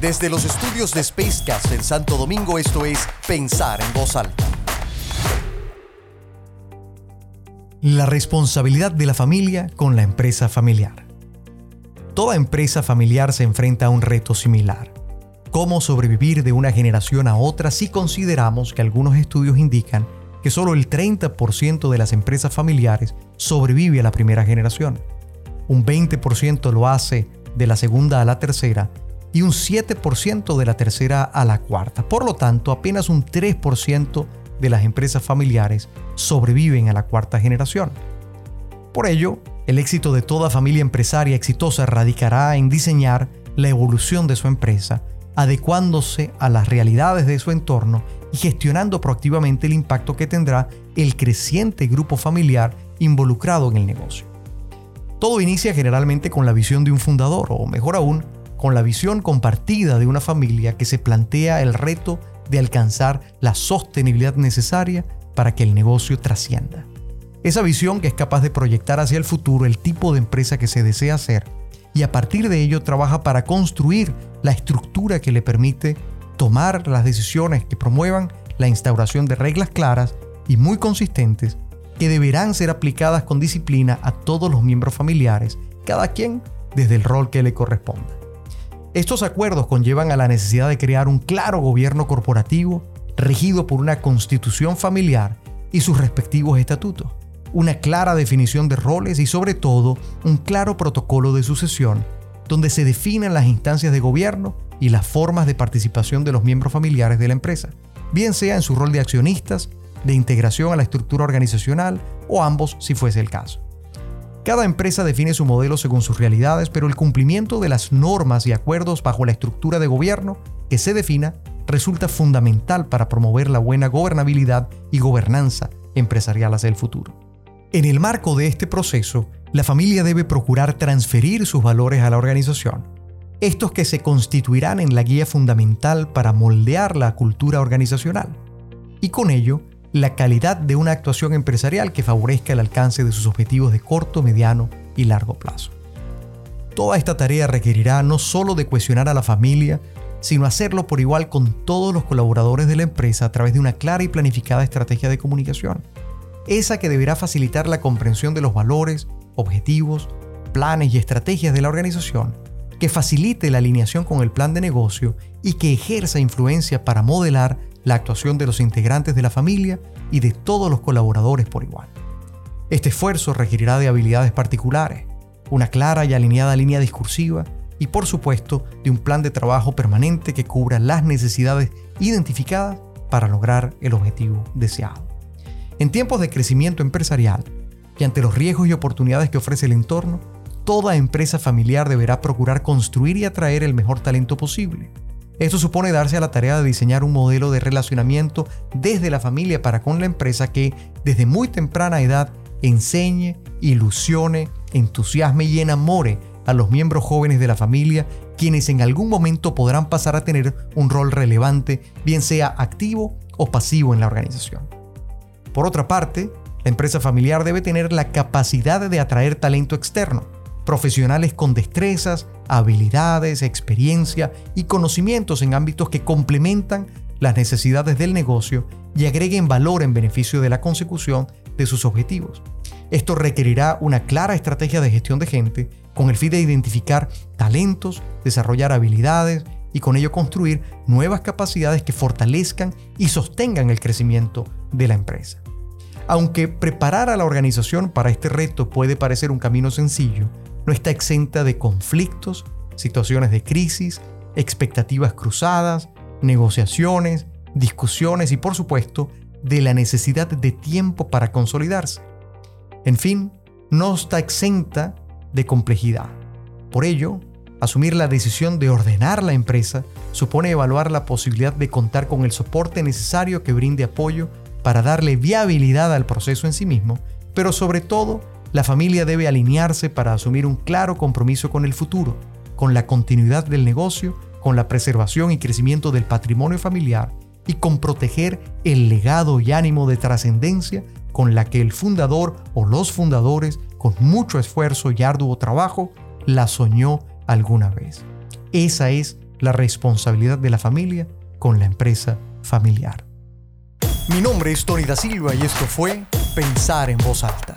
Desde los estudios de Spacecast en Santo Domingo, esto es Pensar en Voz Alta. La responsabilidad de la familia con la empresa familiar. Toda empresa familiar se enfrenta a un reto similar. ¿Cómo sobrevivir de una generación a otra si consideramos que algunos estudios indican que solo el 30% de las empresas familiares sobrevive a la primera generación? Un 20% lo hace de la segunda a la tercera y un 7% de la tercera a la cuarta. Por lo tanto, apenas un 3% de las empresas familiares sobreviven a la cuarta generación. Por ello, el éxito de toda familia empresaria exitosa radicará en diseñar la evolución de su empresa, adecuándose a las realidades de su entorno y gestionando proactivamente el impacto que tendrá el creciente grupo familiar involucrado en el negocio. Todo inicia generalmente con la visión de un fundador, o mejor aún, con la visión compartida de una familia que se plantea el reto de alcanzar la sostenibilidad necesaria para que el negocio trascienda. Esa visión que es capaz de proyectar hacia el futuro el tipo de empresa que se desea hacer y a partir de ello trabaja para construir la estructura que le permite tomar las decisiones que promuevan la instauración de reglas claras y muy consistentes que deberán ser aplicadas con disciplina a todos los miembros familiares, cada quien desde el rol que le corresponda. Estos acuerdos conllevan a la necesidad de crear un claro gobierno corporativo regido por una constitución familiar y sus respectivos estatutos, una clara definición de roles y sobre todo un claro protocolo de sucesión donde se definen las instancias de gobierno y las formas de participación de los miembros familiares de la empresa, bien sea en su rol de accionistas, de integración a la estructura organizacional o ambos si fuese el caso. Cada empresa define su modelo según sus realidades, pero el cumplimiento de las normas y acuerdos bajo la estructura de gobierno que se defina resulta fundamental para promover la buena gobernabilidad y gobernanza empresarial hacia el futuro. En el marco de este proceso, la familia debe procurar transferir sus valores a la organización, estos que se constituirán en la guía fundamental para moldear la cultura organizacional, y con ello la calidad de una actuación empresarial que favorezca el alcance de sus objetivos de corto, mediano y largo plazo. Toda esta tarea requerirá no solo de cuestionar a la familia, sino hacerlo por igual con todos los colaboradores de la empresa a través de una clara y planificada estrategia de comunicación. Esa que deberá facilitar la comprensión de los valores, objetivos, planes y estrategias de la organización, que facilite la alineación con el plan de negocio y que ejerza influencia para modelar la actuación de los integrantes de la familia y de todos los colaboradores por igual. Este esfuerzo requerirá de habilidades particulares, una clara y alineada línea discursiva y por supuesto de un plan de trabajo permanente que cubra las necesidades identificadas para lograr el objetivo deseado. En tiempos de crecimiento empresarial y ante los riesgos y oportunidades que ofrece el entorno, toda empresa familiar deberá procurar construir y atraer el mejor talento posible, esto supone darse a la tarea de diseñar un modelo de relacionamiento desde la familia para con la empresa que desde muy temprana edad enseñe, ilusione, entusiasme y enamore a los miembros jóvenes de la familia, quienes en algún momento podrán pasar a tener un rol relevante, bien sea activo o pasivo en la organización. Por otra parte, la empresa familiar debe tener la capacidad de atraer talento externo, profesionales con destrezas, habilidades, experiencia y conocimientos en ámbitos que complementan las necesidades del negocio y agreguen valor en beneficio de la consecución de sus objetivos. Esto requerirá una clara estrategia de gestión de gente con el fin de identificar talentos, desarrollar habilidades y con ello construir nuevas capacidades que fortalezcan y sostengan el crecimiento de la empresa. Aunque preparar a la organización para este reto puede parecer un camino sencillo, no está exenta de conflictos, situaciones de crisis, expectativas cruzadas, negociaciones, discusiones y por supuesto de la necesidad de tiempo para consolidarse. En fin, no está exenta de complejidad. Por ello, asumir la decisión de ordenar la empresa supone evaluar la posibilidad de contar con el soporte necesario que brinde apoyo para darle viabilidad al proceso en sí mismo, pero sobre todo la familia debe alinearse para asumir un claro compromiso con el futuro, con la continuidad del negocio, con la preservación y crecimiento del patrimonio familiar y con proteger el legado y ánimo de trascendencia con la que el fundador o los fundadores, con mucho esfuerzo y arduo trabajo, la soñó alguna vez. Esa es la responsabilidad de la familia con la empresa familiar. Mi nombre es Tony da Silva y esto fue Pensar en voz alta.